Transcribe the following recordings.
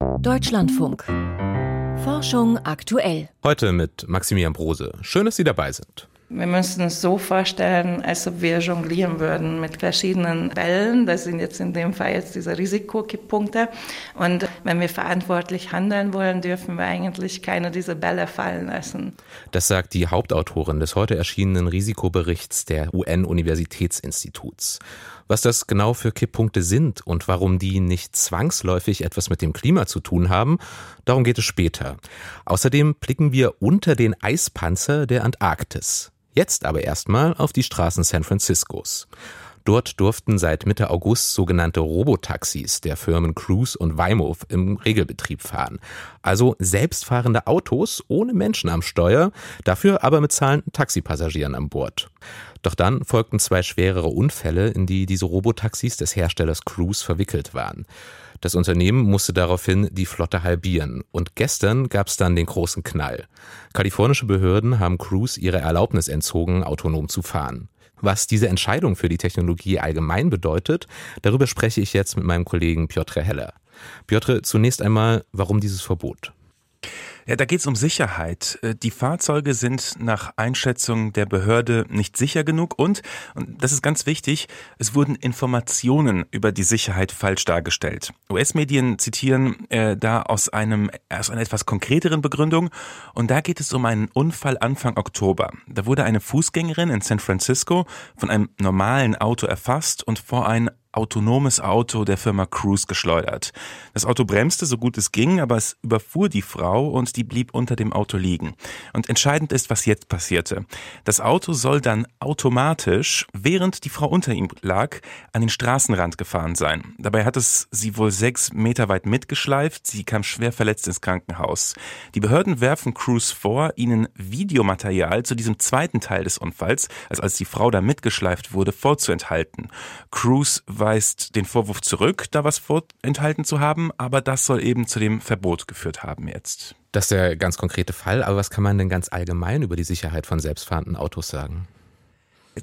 Deutschlandfunk. Forschung aktuell. Heute mit Maximilian Brose. Schön, dass Sie dabei sind. Wir müssen es so vorstellen, als ob wir jonglieren würden mit verschiedenen Bällen. Das sind jetzt in dem Fall jetzt diese Risikokipppunkte. Und wenn wir verantwortlich handeln wollen, dürfen wir eigentlich keine dieser Bälle fallen lassen. Das sagt die Hauptautorin des heute erschienenen Risikoberichts der UN-Universitätsinstituts. Was das genau für Kipppunkte sind und warum die nicht zwangsläufig etwas mit dem Klima zu tun haben, darum geht es später. Außerdem blicken wir unter den Eispanzer der Antarktis. Jetzt aber erstmal auf die Straßen San Franciscos. Dort durften seit Mitte August sogenannte Robotaxis der Firmen Cruise und Waymo im Regelbetrieb fahren. Also selbstfahrende Autos ohne Menschen am Steuer, dafür aber mit zahlenden Taxipassagieren an Bord. Doch dann folgten zwei schwerere Unfälle, in die diese Robotaxis des Herstellers Cruise verwickelt waren. Das Unternehmen musste daraufhin die Flotte halbieren. Und gestern gab es dann den großen Knall. Kalifornische Behörden haben Cruise ihre Erlaubnis entzogen, autonom zu fahren. Was diese Entscheidung für die Technologie allgemein bedeutet, darüber spreche ich jetzt mit meinem Kollegen Piotr Heller. Piotr, zunächst einmal, warum dieses Verbot? Ja, da geht es um Sicherheit. Äh, die Fahrzeuge sind nach Einschätzung der Behörde nicht sicher genug und, und das ist ganz wichtig, es wurden Informationen über die Sicherheit falsch dargestellt. US-Medien zitieren äh, da aus einem aus einer etwas konkreteren Begründung und da geht es um einen Unfall Anfang Oktober. Da wurde eine Fußgängerin in San Francisco von einem normalen Auto erfasst und vor ein autonomes Auto der Firma Cruise geschleudert. Das Auto bremste so gut es ging, aber es überfuhr die Frau und die blieb unter dem Auto liegen. Und entscheidend ist, was jetzt passierte. Das Auto soll dann automatisch, während die Frau unter ihm lag, an den Straßenrand gefahren sein. Dabei hat es sie wohl sechs Meter weit mitgeschleift. Sie kam schwer verletzt ins Krankenhaus. Die Behörden werfen Cruise vor, ihnen Videomaterial zu diesem zweiten Teil des Unfalls, also als die Frau da mitgeschleift wurde, vorzuenthalten. Cruise weist den Vorwurf zurück, da was vorenthalten zu haben, aber das soll eben zu dem Verbot geführt haben jetzt. Das ist der ganz konkrete Fall, aber was kann man denn ganz allgemein über die Sicherheit von selbstfahrenden Autos sagen?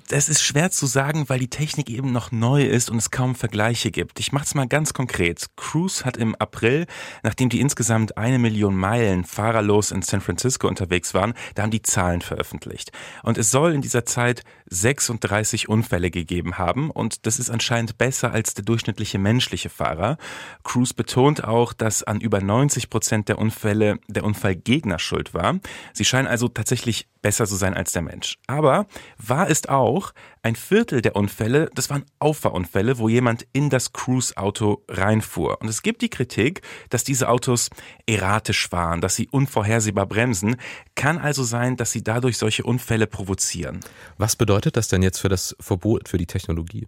Das ist schwer zu sagen, weil die Technik eben noch neu ist und es kaum Vergleiche gibt. Ich mache es mal ganz konkret. Cruise hat im April, nachdem die insgesamt eine Million Meilen fahrerlos in San Francisco unterwegs waren, da haben die Zahlen veröffentlicht. Und es soll in dieser Zeit 36 Unfälle gegeben haben und das ist anscheinend besser als der durchschnittliche menschliche Fahrer. Cruise betont auch, dass an über 90 Prozent der Unfälle der Unfallgegner schuld war. Sie scheinen also tatsächlich besser zu sein als der Mensch. Aber wahr ist auch, ein Viertel der Unfälle, das waren Auffahrunfälle, wo jemand in das Cruise-Auto reinfuhr. Und es gibt die Kritik, dass diese Autos erratisch waren, dass sie unvorhersehbar bremsen. Kann also sein, dass sie dadurch solche Unfälle provozieren. Was bedeutet das denn jetzt für das Verbot, für die Technologie?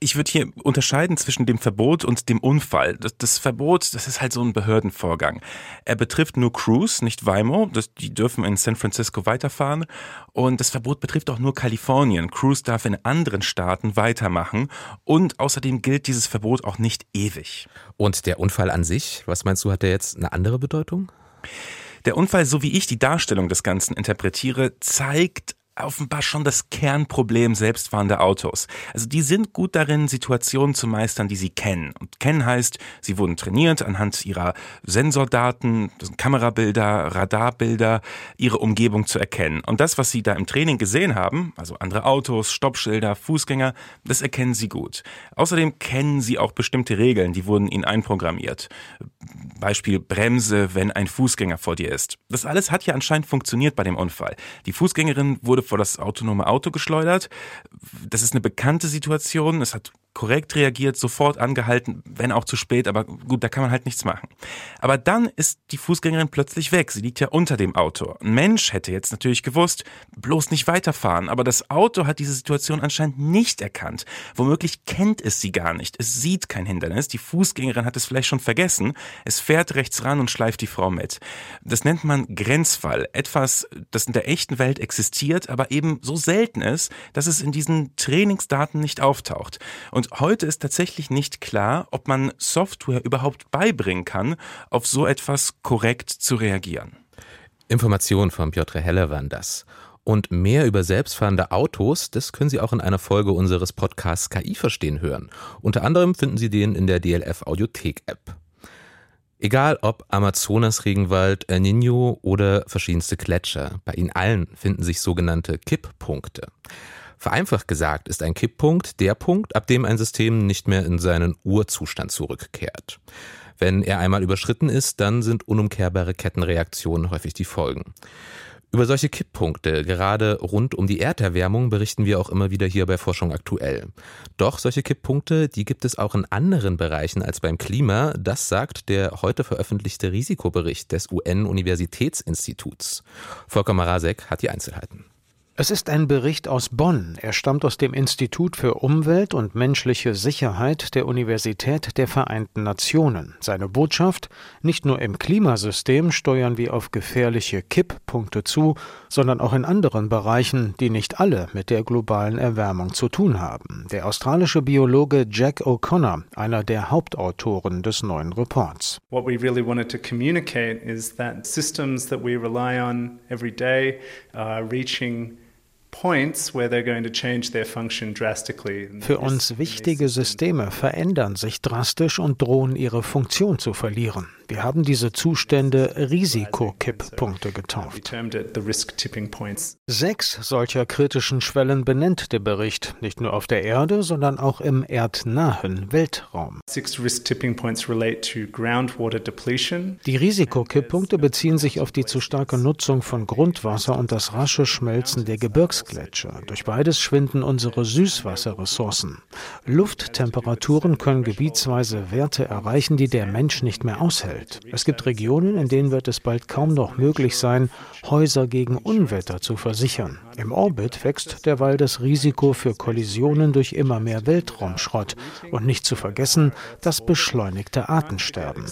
Ich würde hier unterscheiden zwischen dem Verbot und dem Unfall. Das, das, Verbot, das ist halt so ein Behördenvorgang. Er betrifft nur Cruise, nicht Waymo. Das, die dürfen in San Francisco weiterfahren. Und das Verbot betrifft auch nur Kalifornien. Cruise darf in anderen Staaten weitermachen. Und außerdem gilt dieses Verbot auch nicht ewig. Und der Unfall an sich, was meinst du, hat der jetzt eine andere Bedeutung? Der Unfall, so wie ich die Darstellung des Ganzen interpretiere, zeigt offenbar schon das Kernproblem selbstfahrender Autos. Also die sind gut darin, Situationen zu meistern, die sie kennen. Und kennen heißt, sie wurden trainiert anhand ihrer Sensordaten, Kamerabilder, Radarbilder, ihre Umgebung zu erkennen. Und das, was sie da im Training gesehen haben, also andere Autos, Stoppschilder, Fußgänger, das erkennen sie gut. Außerdem kennen sie auch bestimmte Regeln, die wurden ihnen einprogrammiert. Beispiel Bremse, wenn ein Fußgänger vor dir ist. Das alles hat ja anscheinend funktioniert bei dem Unfall. Die Fußgängerin wurde vor das autonome Auto geschleudert. Das ist eine bekannte Situation. Es hat korrekt reagiert, sofort angehalten, wenn auch zu spät, aber gut, da kann man halt nichts machen. Aber dann ist die Fußgängerin plötzlich weg. Sie liegt ja unter dem Auto. Ein Mensch hätte jetzt natürlich gewusst, bloß nicht weiterfahren, aber das Auto hat diese Situation anscheinend nicht erkannt. Womöglich kennt es sie gar nicht. Es sieht kein Hindernis. Die Fußgängerin hat es vielleicht schon vergessen. Es fährt rechts ran und schleift die Frau mit. Das nennt man Grenzfall. Etwas, das in der echten Welt existiert, aber eben so selten ist, dass es in diesen Trainingsdaten nicht auftaucht. Und und heute ist tatsächlich nicht klar, ob man Software überhaupt beibringen kann, auf so etwas korrekt zu reagieren. Informationen von Piotr Heller waren das. Und mehr über selbstfahrende Autos, das können Sie auch in einer Folge unseres Podcasts KI verstehen hören. Unter anderem finden Sie den in der DLF Audiothek App. Egal ob Amazonas-Regenwald, El Nino oder verschiedenste Gletscher, bei ihnen allen finden sich sogenannte Kipppunkte. Vereinfacht gesagt ist ein Kipppunkt der Punkt, ab dem ein System nicht mehr in seinen Urzustand zurückkehrt. Wenn er einmal überschritten ist, dann sind unumkehrbare Kettenreaktionen häufig die Folgen. Über solche Kipppunkte, gerade rund um die Erderwärmung, berichten wir auch immer wieder hier bei Forschung aktuell. Doch solche Kipppunkte, die gibt es auch in anderen Bereichen als beim Klima. Das sagt der heute veröffentlichte Risikobericht des UN-Universitätsinstituts. Volker Marasek hat die Einzelheiten. Es ist ein Bericht aus Bonn. Er stammt aus dem Institut für Umwelt und menschliche Sicherheit der Universität der Vereinten Nationen. Seine Botschaft, nicht nur im Klimasystem steuern wir auf gefährliche Kipppunkte zu, sondern auch in anderen Bereichen, die nicht alle mit der globalen Erwärmung zu tun haben. Der australische Biologe Jack O'Connor, einer der Hauptautoren des neuen Reports. What we really wanted to communicate is that systems that we rely on every day are reaching für uns wichtige Systeme verändern sich drastisch und drohen ihre Funktion zu verlieren. Wir haben diese Zustände Risikokipppunkte getauft. Sechs solcher kritischen Schwellen benennt der Bericht, nicht nur auf der Erde, sondern auch im erdnahen Weltraum. Die Risikokipppunkte beziehen sich auf die zu starke Nutzung von Grundwasser und das rasche Schmelzen der Gebirgsgletscher. Durch beides schwinden unsere Süßwasserressourcen. Lufttemperaturen können gebietsweise Werte erreichen, die der Mensch nicht mehr aushält ausfällt. Es gibt Regionen, in denen wird es bald kaum noch möglich sein, Häuser gegen Unwetter zu versichern. Im Orbit wächst derweil das Risiko für Kollisionen durch immer mehr Weltraumschrott und nicht zu vergessen das beschleunigte Artensterben.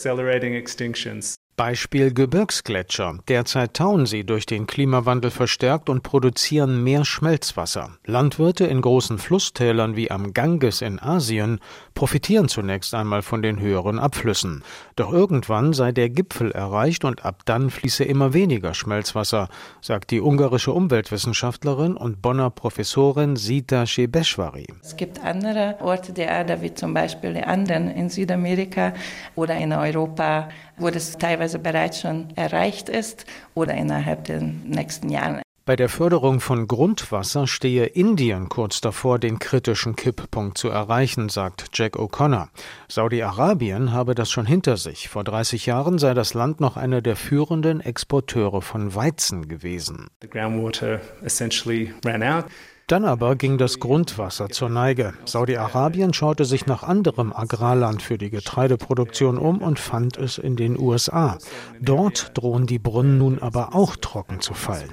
Beispiel Gebirgsgletscher. Derzeit tauen sie durch den Klimawandel verstärkt und produzieren mehr Schmelzwasser. Landwirte in großen Flusstälern wie am Ganges in Asien profitieren zunächst einmal von den höheren Abflüssen. Doch irgendwann sei der Gipfel erreicht und ab dann fließe immer weniger Schmelzwasser, sagt die ungarische Umweltwissenschaftlerin und Bonner Professorin Sita Shebeshwari. Es gibt andere Orte der Erde, wie zum Beispiel die Anden in Südamerika oder in Europa, wo das teilweise bereits schon erreicht ist oder innerhalb der nächsten Jahre. Bei der Förderung von Grundwasser stehe Indien kurz davor, den kritischen Kipppunkt zu erreichen, sagt Jack O'Connor. Saudi-Arabien habe das schon hinter sich. Vor 30 Jahren sei das Land noch einer der führenden Exporteure von Weizen gewesen. The groundwater essentially ran out. Dann aber ging das Grundwasser zur Neige. Saudi-Arabien schaute sich nach anderem Agrarland für die Getreideproduktion um und fand es in den USA. Dort drohen die Brunnen nun aber auch trocken zu fallen.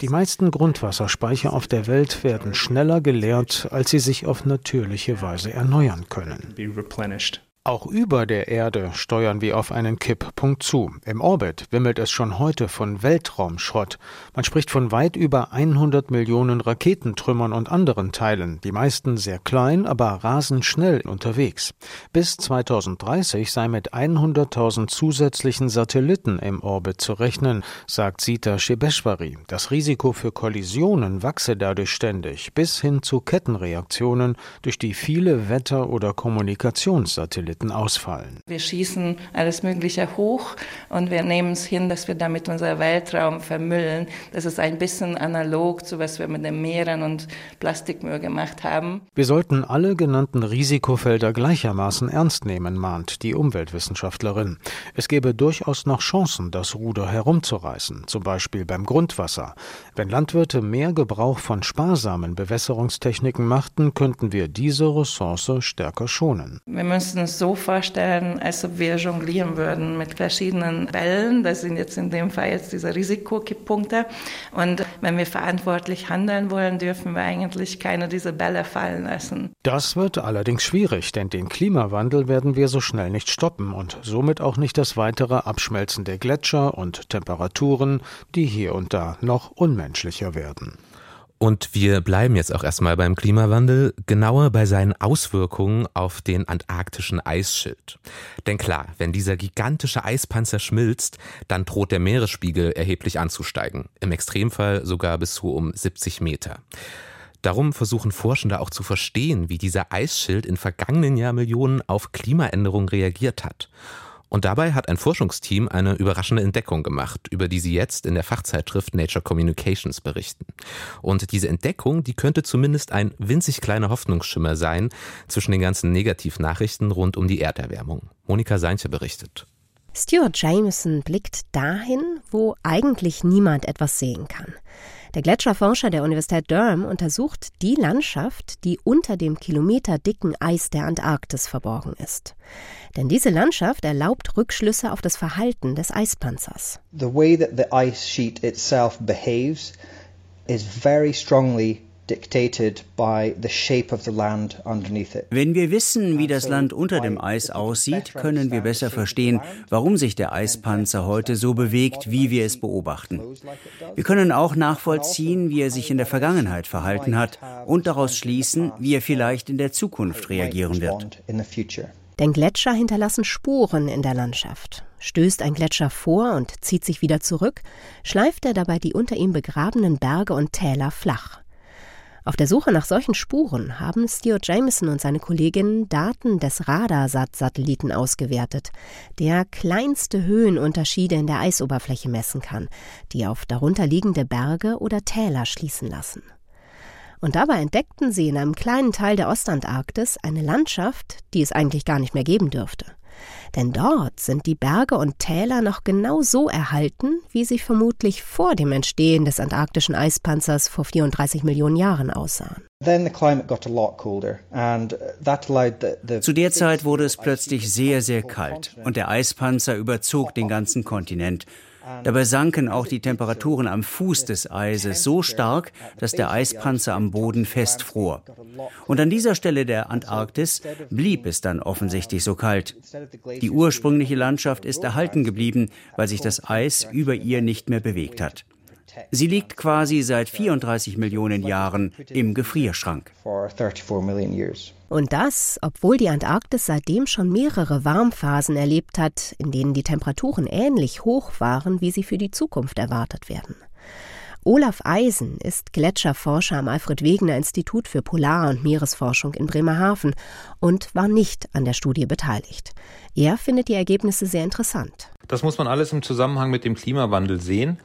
Die meisten Grundwasserspeicher auf der Welt werden schneller geleert, als sie sich auf natürliche Weise erneuern können. Auch über der Erde steuern wir auf einen Kipppunkt zu. Im Orbit wimmelt es schon heute von Weltraumschrott. Man spricht von weit über 100 Millionen Raketentrümmern und anderen Teilen, die meisten sehr klein, aber rasend schnell unterwegs. Bis 2030 sei mit 100.000 zusätzlichen Satelliten im Orbit zu rechnen, sagt Sita Shebeshwari. Das Risiko für Kollisionen wachse dadurch ständig, bis hin zu Kettenreaktionen, durch die viele Wetter- oder Kommunikationssatelliten Satelliten ausfallen. Wir schießen alles Mögliche hoch und wir nehmen es hin, dass wir damit unser Weltraum vermüllen. Das ist ein bisschen analog zu was wir mit den Meeren und Plastikmüll gemacht haben. Wir sollten alle genannten Risikofelder gleichermaßen ernst nehmen, mahnt die Umweltwissenschaftlerin. Es gäbe durchaus noch Chancen, das Ruder herumzureißen, zum Beispiel beim Grundwasser. Wenn Landwirte mehr Gebrauch von sparsamen Bewässerungstechniken machten, könnten wir diese Ressource stärker schonen. Wir müssen es so vorstellen, als ob wir jonglieren würden mit verschiedenen Bällen. Das sind jetzt in dem Fall jetzt diese Risikokipppunkte. Und wenn wir verantwortlich handeln wollen, dürfen wir eigentlich keine dieser Bälle fallen lassen. Das wird allerdings schwierig, denn den Klimawandel werden wir so schnell nicht stoppen und somit auch nicht das weitere Abschmelzen der Gletscher und Temperaturen, die hier und da noch unmenschlicher werden. Und wir bleiben jetzt auch erstmal beim Klimawandel, genauer bei seinen Auswirkungen auf den antarktischen Eisschild. Denn klar, wenn dieser gigantische Eispanzer schmilzt, dann droht der Meeresspiegel erheblich anzusteigen. Im Extremfall sogar bis zu um 70 Meter. Darum versuchen Forschende auch zu verstehen, wie dieser Eisschild in vergangenen Jahrmillionen auf Klimaänderungen reagiert hat. Und dabei hat ein Forschungsteam eine überraschende Entdeckung gemacht, über die sie jetzt in der Fachzeitschrift Nature Communications berichten. Und diese Entdeckung, die könnte zumindest ein winzig kleiner Hoffnungsschimmer sein zwischen den ganzen Negativnachrichten rund um die Erderwärmung. Monika Seinche berichtet. Stuart Jameson blickt dahin, wo eigentlich niemand etwas sehen kann. Der Gletscherforscher der Universität Durham untersucht die Landschaft, die unter dem kilometerdicken Eis der Antarktis verborgen ist. Denn diese Landschaft erlaubt Rückschlüsse auf das Verhalten des Eispanzers. The way that the ice sheet itself behaves is very strongly wenn wir wissen, wie das Land unter dem Eis aussieht, können wir besser verstehen, warum sich der Eispanzer heute so bewegt, wie wir es beobachten. Wir können auch nachvollziehen, wie er sich in der Vergangenheit verhalten hat und daraus schließen, wie er vielleicht in der Zukunft reagieren wird. Denn Gletscher hinterlassen Spuren in der Landschaft. Stößt ein Gletscher vor und zieht sich wieder zurück, schleift er dabei die unter ihm begrabenen Berge und Täler flach. Auf der Suche nach solchen Spuren haben Stuart Jameson und seine Kolleginnen Daten des Radarsat-Satelliten ausgewertet, der kleinste Höhenunterschiede in der Eisoberfläche messen kann, die auf darunterliegende Berge oder Täler schließen lassen. Und dabei entdeckten sie in einem kleinen Teil der Ostantarktis eine Landschaft, die es eigentlich gar nicht mehr geben dürfte. Denn dort sind die Berge und Täler noch genau so erhalten, wie sie vermutlich vor dem Entstehen des antarktischen Eispanzers vor 34 Millionen Jahren aussahen. Zu der Zeit wurde es plötzlich sehr, sehr kalt und der Eispanzer überzog den ganzen Kontinent Dabei sanken auch die Temperaturen am Fuß des Eises so stark, dass der Eispanzer am Boden festfror. Und an dieser Stelle der Antarktis blieb es dann offensichtlich so kalt. Die ursprüngliche Landschaft ist erhalten geblieben, weil sich das Eis über ihr nicht mehr bewegt hat. Sie liegt quasi seit 34 Millionen Jahren im Gefrierschrank. Und das, obwohl die Antarktis seitdem schon mehrere Warmphasen erlebt hat, in denen die Temperaturen ähnlich hoch waren, wie sie für die Zukunft erwartet werden. Olaf Eisen ist Gletscherforscher am Alfred Wegener Institut für Polar- und Meeresforschung in Bremerhaven und war nicht an der Studie beteiligt. Er findet die Ergebnisse sehr interessant. Das muss man alles im Zusammenhang mit dem Klimawandel sehen.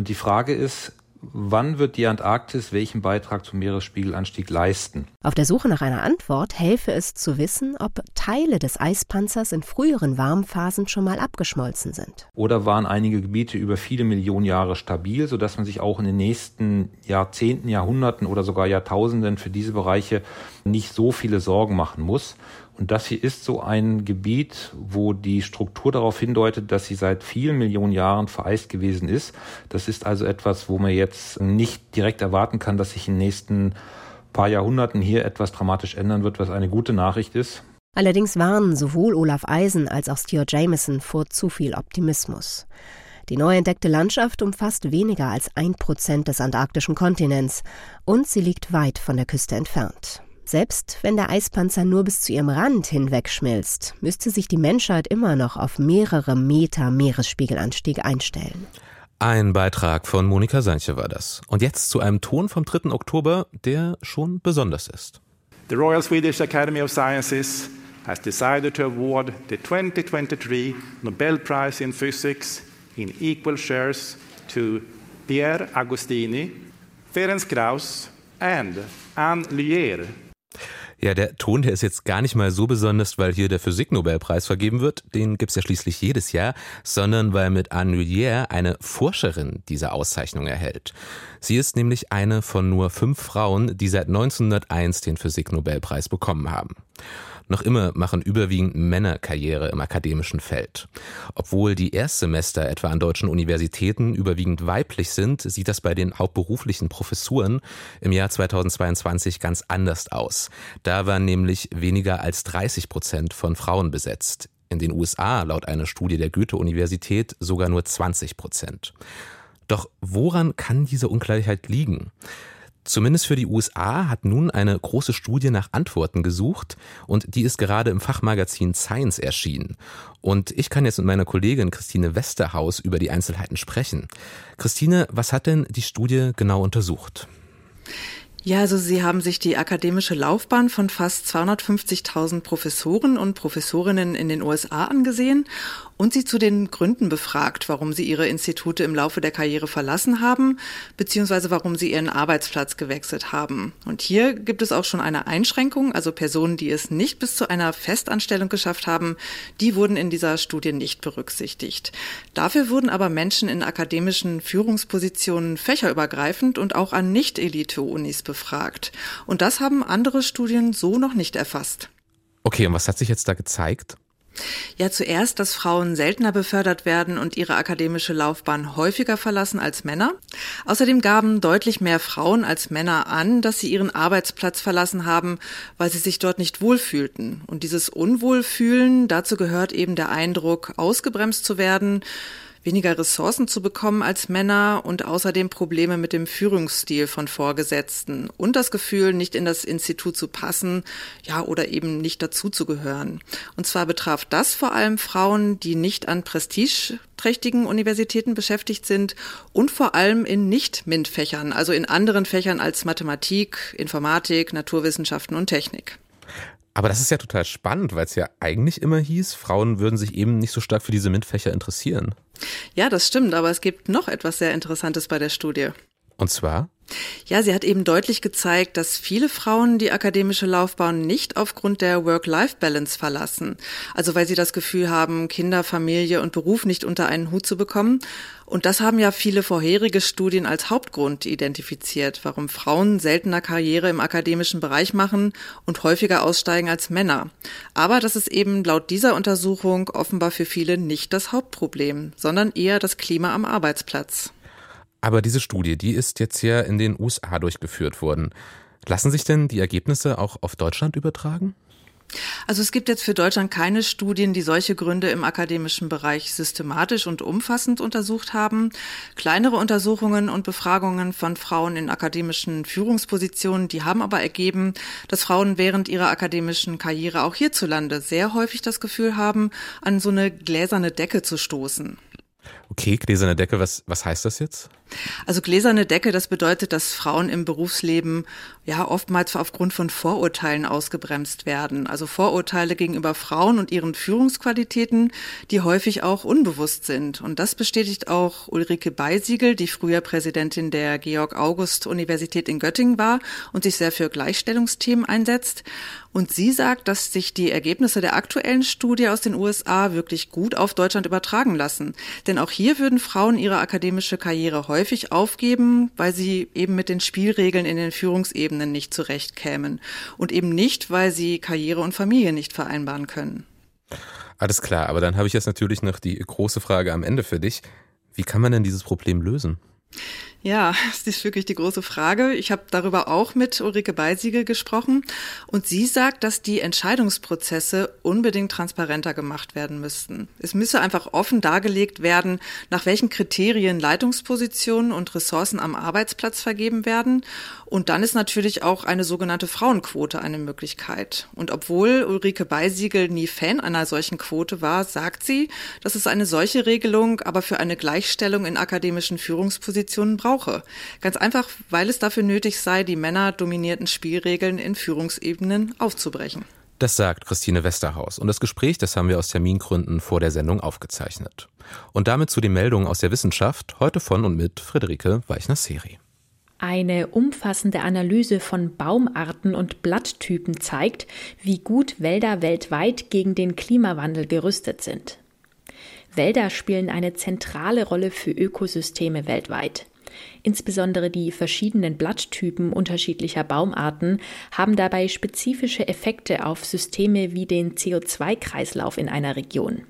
Und die Frage ist, wann wird die Antarktis welchen Beitrag zum Meeresspiegelanstieg leisten? Auf der Suche nach einer Antwort helfe es zu wissen, ob Teile des Eispanzers in früheren Warmphasen schon mal abgeschmolzen sind. Oder waren einige Gebiete über viele Millionen Jahre stabil, sodass man sich auch in den nächsten Jahrzehnten, Jahrhunderten oder sogar Jahrtausenden für diese Bereiche nicht so viele Sorgen machen muss. Und das hier ist so ein Gebiet, wo die Struktur darauf hindeutet, dass sie seit vielen Millionen Jahren vereist gewesen ist. Das ist also etwas, wo man jetzt nicht direkt erwarten kann, dass sich in den nächsten paar Jahrhunderten hier etwas dramatisch ändern wird, was eine gute Nachricht ist. Allerdings warnen sowohl Olaf Eisen als auch Stuart Jameson vor zu viel Optimismus. Die neu entdeckte Landschaft umfasst weniger als ein Prozent des antarktischen Kontinents und sie liegt weit von der Küste entfernt. Selbst wenn der Eispanzer nur bis zu ihrem Rand hinwegschmilzt, müsste sich die Menschheit immer noch auf mehrere Meter Meeresspiegelanstieg einstellen. Ein Beitrag von Monika Sanche war das. Und jetzt zu einem Ton vom 3. Oktober, der schon besonders ist. The Royal Swedish Academy of Sciences has decided to award the 2023 Nobel Prize in Physics in equal shares to Pierre Agostini, Ferenc Krauss and Anne Luyer ja, der Ton, der ist jetzt gar nicht mal so besonders, weil hier der Physiknobelpreis vergeben wird, den gibt's ja schließlich jedes Jahr, sondern weil mit Anne Lullier eine Forscherin diese Auszeichnung erhält. Sie ist nämlich eine von nur fünf Frauen, die seit 1901 den Physiknobelpreis bekommen haben. Noch immer machen überwiegend Männer Karriere im akademischen Feld. Obwohl die Erstsemester etwa an deutschen Universitäten überwiegend weiblich sind, sieht das bei den hauptberuflichen Professuren im Jahr 2022 ganz anders aus. Da waren nämlich weniger als 30 Prozent von Frauen besetzt. In den USA, laut einer Studie der Goethe-Universität, sogar nur 20 Prozent. Doch woran kann diese Ungleichheit liegen? Zumindest für die USA hat nun eine große Studie nach Antworten gesucht und die ist gerade im Fachmagazin Science erschienen. Und ich kann jetzt mit meiner Kollegin Christine Westerhaus über die Einzelheiten sprechen. Christine, was hat denn die Studie genau untersucht? Ja, also Sie haben sich die akademische Laufbahn von fast 250.000 Professoren und Professorinnen in den USA angesehen und sie zu den Gründen befragt, warum sie ihre Institute im Laufe der Karriere verlassen haben, beziehungsweise warum sie ihren Arbeitsplatz gewechselt haben. Und hier gibt es auch schon eine Einschränkung, also Personen, die es nicht bis zu einer Festanstellung geschafft haben, die wurden in dieser Studie nicht berücksichtigt. Dafür wurden aber Menschen in akademischen Führungspositionen fächerübergreifend und auch an Nicht-Elite-Unis befragt. Und das haben andere Studien so noch nicht erfasst. Okay, und was hat sich jetzt da gezeigt? Ja, zuerst, dass Frauen seltener befördert werden und ihre akademische Laufbahn häufiger verlassen als Männer. Außerdem gaben deutlich mehr Frauen als Männer an, dass sie ihren Arbeitsplatz verlassen haben, weil sie sich dort nicht wohlfühlten. Und dieses Unwohlfühlen, dazu gehört eben der Eindruck, ausgebremst zu werden, weniger Ressourcen zu bekommen als Männer und außerdem Probleme mit dem Führungsstil von Vorgesetzten und das Gefühl, nicht in das Institut zu passen, ja, oder eben nicht dazuzugehören. Und zwar betraf das vor allem Frauen, die nicht an prestigeträchtigen Universitäten beschäftigt sind und vor allem in Nicht-MINT-Fächern, also in anderen Fächern als Mathematik, Informatik, Naturwissenschaften und Technik. Aber das ist ja total spannend, weil es ja eigentlich immer hieß, Frauen würden sich eben nicht so stark für diese MINT-Fächer interessieren. Ja, das stimmt, aber es gibt noch etwas sehr Interessantes bei der Studie. Und zwar? Ja, sie hat eben deutlich gezeigt, dass viele Frauen die akademische Laufbahn nicht aufgrund der Work-Life-Balance verlassen. Also weil sie das Gefühl haben, Kinder, Familie und Beruf nicht unter einen Hut zu bekommen. Und das haben ja viele vorherige Studien als Hauptgrund identifiziert, warum Frauen seltener Karriere im akademischen Bereich machen und häufiger aussteigen als Männer. Aber das ist eben laut dieser Untersuchung offenbar für viele nicht das Hauptproblem, sondern eher das Klima am Arbeitsplatz. Aber diese Studie, die ist jetzt ja in den USA durchgeführt worden. Lassen sich denn die Ergebnisse auch auf Deutschland übertragen? Also es gibt jetzt für Deutschland keine Studien, die solche Gründe im akademischen Bereich systematisch und umfassend untersucht haben. Kleinere Untersuchungen und Befragungen von Frauen in akademischen Führungspositionen, die haben aber ergeben, dass Frauen während ihrer akademischen Karriere auch hierzulande sehr häufig das Gefühl haben, an so eine gläserne Decke zu stoßen. Okay, gläserne Decke, was, was heißt das jetzt? Also gläserne Decke, das bedeutet, dass Frauen im Berufsleben ja oftmals aufgrund von Vorurteilen ausgebremst werden. Also Vorurteile gegenüber Frauen und ihren Führungsqualitäten, die häufig auch unbewusst sind. Und das bestätigt auch Ulrike Beisiegel, die früher Präsidentin der Georg August Universität in Göttingen war und sich sehr für Gleichstellungsthemen einsetzt. Und sie sagt, dass sich die Ergebnisse der aktuellen Studie aus den USA wirklich gut auf Deutschland übertragen lassen. Denn auch hier würden Frauen ihre akademische Karriere häufig häufig aufgeben, weil sie eben mit den Spielregeln in den Führungsebenen nicht zurechtkämen und eben nicht, weil sie Karriere und Familie nicht vereinbaren können. Alles klar, aber dann habe ich jetzt natürlich noch die große Frage am Ende für dich. Wie kann man denn dieses Problem lösen? Ja, das ist wirklich die große Frage. Ich habe darüber auch mit Ulrike Beisiegel gesprochen und sie sagt, dass die Entscheidungsprozesse unbedingt transparenter gemacht werden müssten. Es müsse einfach offen dargelegt werden, nach welchen Kriterien Leitungspositionen und Ressourcen am Arbeitsplatz vergeben werden. Und dann ist natürlich auch eine sogenannte Frauenquote eine Möglichkeit. Und obwohl Ulrike Beisiegel nie Fan einer solchen Quote war, sagt sie, dass es eine solche Regelung aber für eine Gleichstellung in akademischen Führungspositionen braucht brauche. Ganz einfach, weil es dafür nötig sei, die männerdominierten Spielregeln in Führungsebenen aufzubrechen. Das sagt Christine Westerhaus. Und das Gespräch, das haben wir aus Termingründen vor der Sendung aufgezeichnet. Und damit zu den Meldungen aus der Wissenschaft, heute von und mit Friederike Weichner-Seri. Eine umfassende Analyse von Baumarten und Blatttypen zeigt, wie gut Wälder weltweit gegen den Klimawandel gerüstet sind. Wälder spielen eine zentrale Rolle für Ökosysteme weltweit. Insbesondere die verschiedenen Blatttypen unterschiedlicher Baumarten haben dabei spezifische Effekte auf Systeme wie den CO2-Kreislauf in einer Region.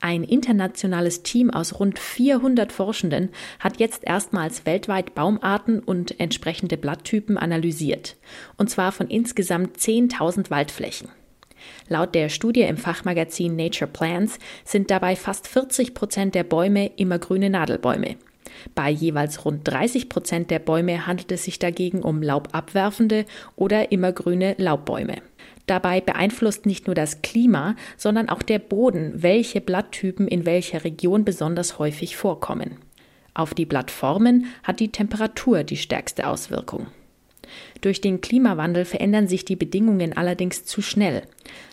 Ein internationales Team aus rund 400 Forschenden hat jetzt erstmals weltweit Baumarten und entsprechende Blatttypen analysiert, und zwar von insgesamt 10.000 Waldflächen. Laut der Studie im Fachmagazin Nature Plants sind dabei fast 40 Prozent der Bäume immergrüne Nadelbäume. Bei jeweils rund 30 Prozent der Bäume handelt es sich dagegen um laubabwerfende oder immergrüne Laubbäume. Dabei beeinflusst nicht nur das Klima, sondern auch der Boden, welche Blatttypen in welcher Region besonders häufig vorkommen. Auf die Blattformen hat die Temperatur die stärkste Auswirkung. Durch den Klimawandel verändern sich die Bedingungen allerdings zu schnell.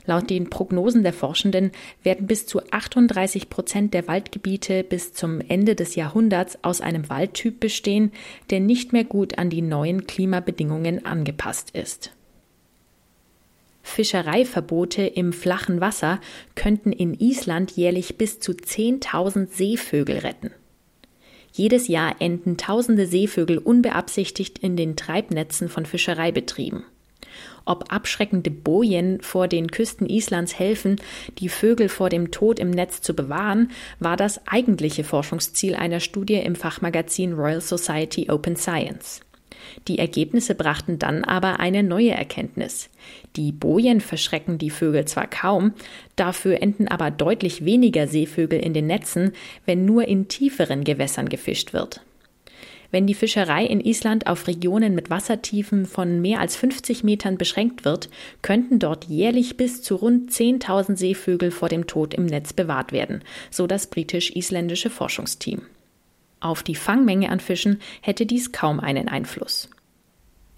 Laut den Prognosen der Forschenden werden bis zu 38 Prozent der Waldgebiete bis zum Ende des Jahrhunderts aus einem Waldtyp bestehen, der nicht mehr gut an die neuen Klimabedingungen angepasst ist. Fischereiverbote im flachen Wasser könnten in Island jährlich bis zu 10.000 Seevögel retten. Jedes Jahr enden tausende Seevögel unbeabsichtigt in den Treibnetzen von Fischereibetrieben. Ob abschreckende Bojen vor den Küsten Islands helfen, die Vögel vor dem Tod im Netz zu bewahren, war das eigentliche Forschungsziel einer Studie im Fachmagazin Royal Society Open Science. Die Ergebnisse brachten dann aber eine neue Erkenntnis. Die Bojen verschrecken die Vögel zwar kaum, dafür enden aber deutlich weniger Seevögel in den Netzen, wenn nur in tieferen Gewässern gefischt wird. Wenn die Fischerei in Island auf Regionen mit Wassertiefen von mehr als 50 Metern beschränkt wird, könnten dort jährlich bis zu rund 10.000 Seevögel vor dem Tod im Netz bewahrt werden, so das britisch-isländische Forschungsteam. Auf die Fangmenge an Fischen hätte dies kaum einen Einfluss.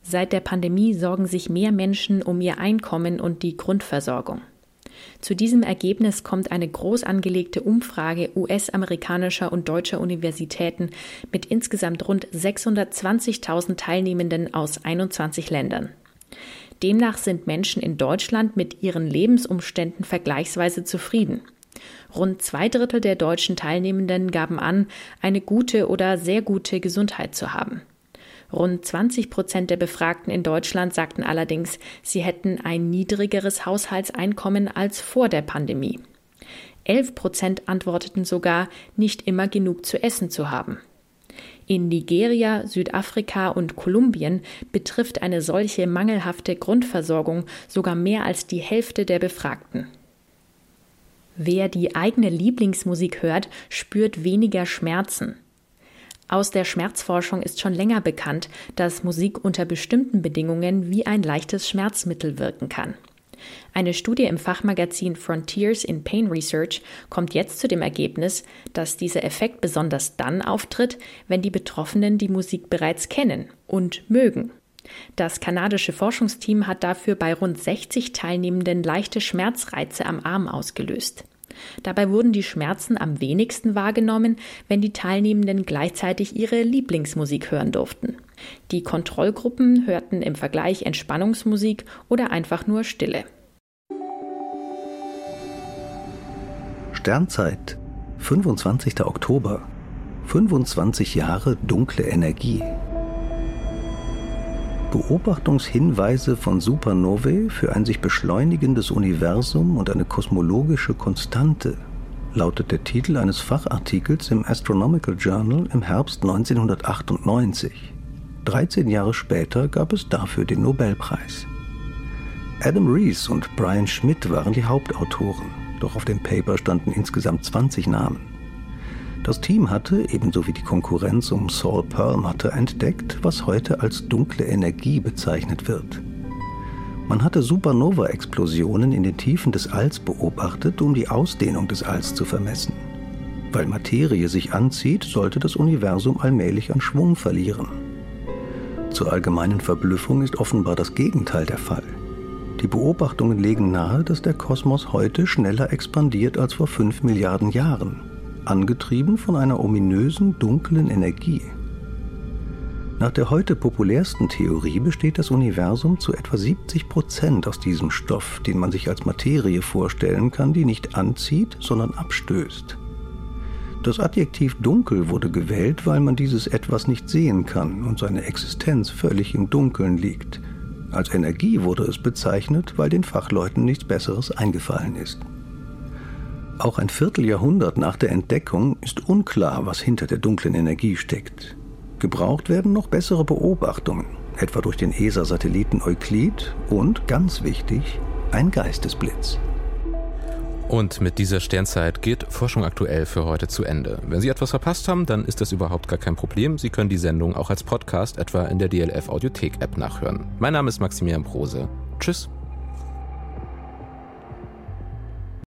Seit der Pandemie sorgen sich mehr Menschen um ihr Einkommen und die Grundversorgung. Zu diesem Ergebnis kommt eine groß angelegte Umfrage US-amerikanischer und deutscher Universitäten mit insgesamt rund 620.000 Teilnehmenden aus 21 Ländern. Demnach sind Menschen in Deutschland mit ihren Lebensumständen vergleichsweise zufrieden. Rund zwei Drittel der deutschen Teilnehmenden gaben an, eine gute oder sehr gute Gesundheit zu haben. Rund 20 Prozent der Befragten in Deutschland sagten allerdings, sie hätten ein niedrigeres Haushaltseinkommen als vor der Pandemie. 11 Prozent antworteten sogar, nicht immer genug zu essen zu haben. In Nigeria, Südafrika und Kolumbien betrifft eine solche mangelhafte Grundversorgung sogar mehr als die Hälfte der Befragten. Wer die eigene Lieblingsmusik hört, spürt weniger Schmerzen. Aus der Schmerzforschung ist schon länger bekannt, dass Musik unter bestimmten Bedingungen wie ein leichtes Schmerzmittel wirken kann. Eine Studie im Fachmagazin Frontiers in Pain Research kommt jetzt zu dem Ergebnis, dass dieser Effekt besonders dann auftritt, wenn die Betroffenen die Musik bereits kennen und mögen. Das kanadische Forschungsteam hat dafür bei rund 60 Teilnehmenden leichte Schmerzreize am Arm ausgelöst. Dabei wurden die Schmerzen am wenigsten wahrgenommen, wenn die Teilnehmenden gleichzeitig ihre Lieblingsmusik hören durften. Die Kontrollgruppen hörten im Vergleich Entspannungsmusik oder einfach nur Stille. Sternzeit, 25. Oktober. 25 Jahre dunkle Energie. Beobachtungshinweise von Supernovae für ein sich beschleunigendes Universum und eine kosmologische Konstante lautet der Titel eines Fachartikels im Astronomical Journal im Herbst 1998. 13 Jahre später gab es dafür den Nobelpreis. Adam Rees und Brian Schmidt waren die Hauptautoren, doch auf dem Paper standen insgesamt 20 Namen. Das Team hatte, ebenso wie die Konkurrenz um Saul Perlmutter, entdeckt, was heute als dunkle Energie bezeichnet wird. Man hatte Supernova-Explosionen in den Tiefen des Alls beobachtet, um die Ausdehnung des Alls zu vermessen. Weil Materie sich anzieht, sollte das Universum allmählich an Schwung verlieren. Zur allgemeinen Verblüffung ist offenbar das Gegenteil der Fall. Die Beobachtungen legen nahe, dass der Kosmos heute schneller expandiert als vor 5 Milliarden Jahren angetrieben von einer ominösen dunklen Energie. Nach der heute populärsten Theorie besteht das Universum zu etwa 70 Prozent aus diesem Stoff, den man sich als Materie vorstellen kann, die nicht anzieht, sondern abstößt. Das Adjektiv dunkel wurde gewählt, weil man dieses etwas nicht sehen kann und seine Existenz völlig im Dunkeln liegt. Als Energie wurde es bezeichnet, weil den Fachleuten nichts Besseres eingefallen ist. Auch ein Vierteljahrhundert nach der Entdeckung ist unklar, was hinter der dunklen Energie steckt. Gebraucht werden noch bessere Beobachtungen, etwa durch den ESA-Satelliten Euklid und, ganz wichtig, ein Geistesblitz. Und mit dieser Sternzeit geht Forschung aktuell für heute zu Ende. Wenn Sie etwas verpasst haben, dann ist das überhaupt gar kein Problem. Sie können die Sendung auch als Podcast etwa in der DLF Audiothek App nachhören. Mein Name ist Maximilian Prose. Tschüss.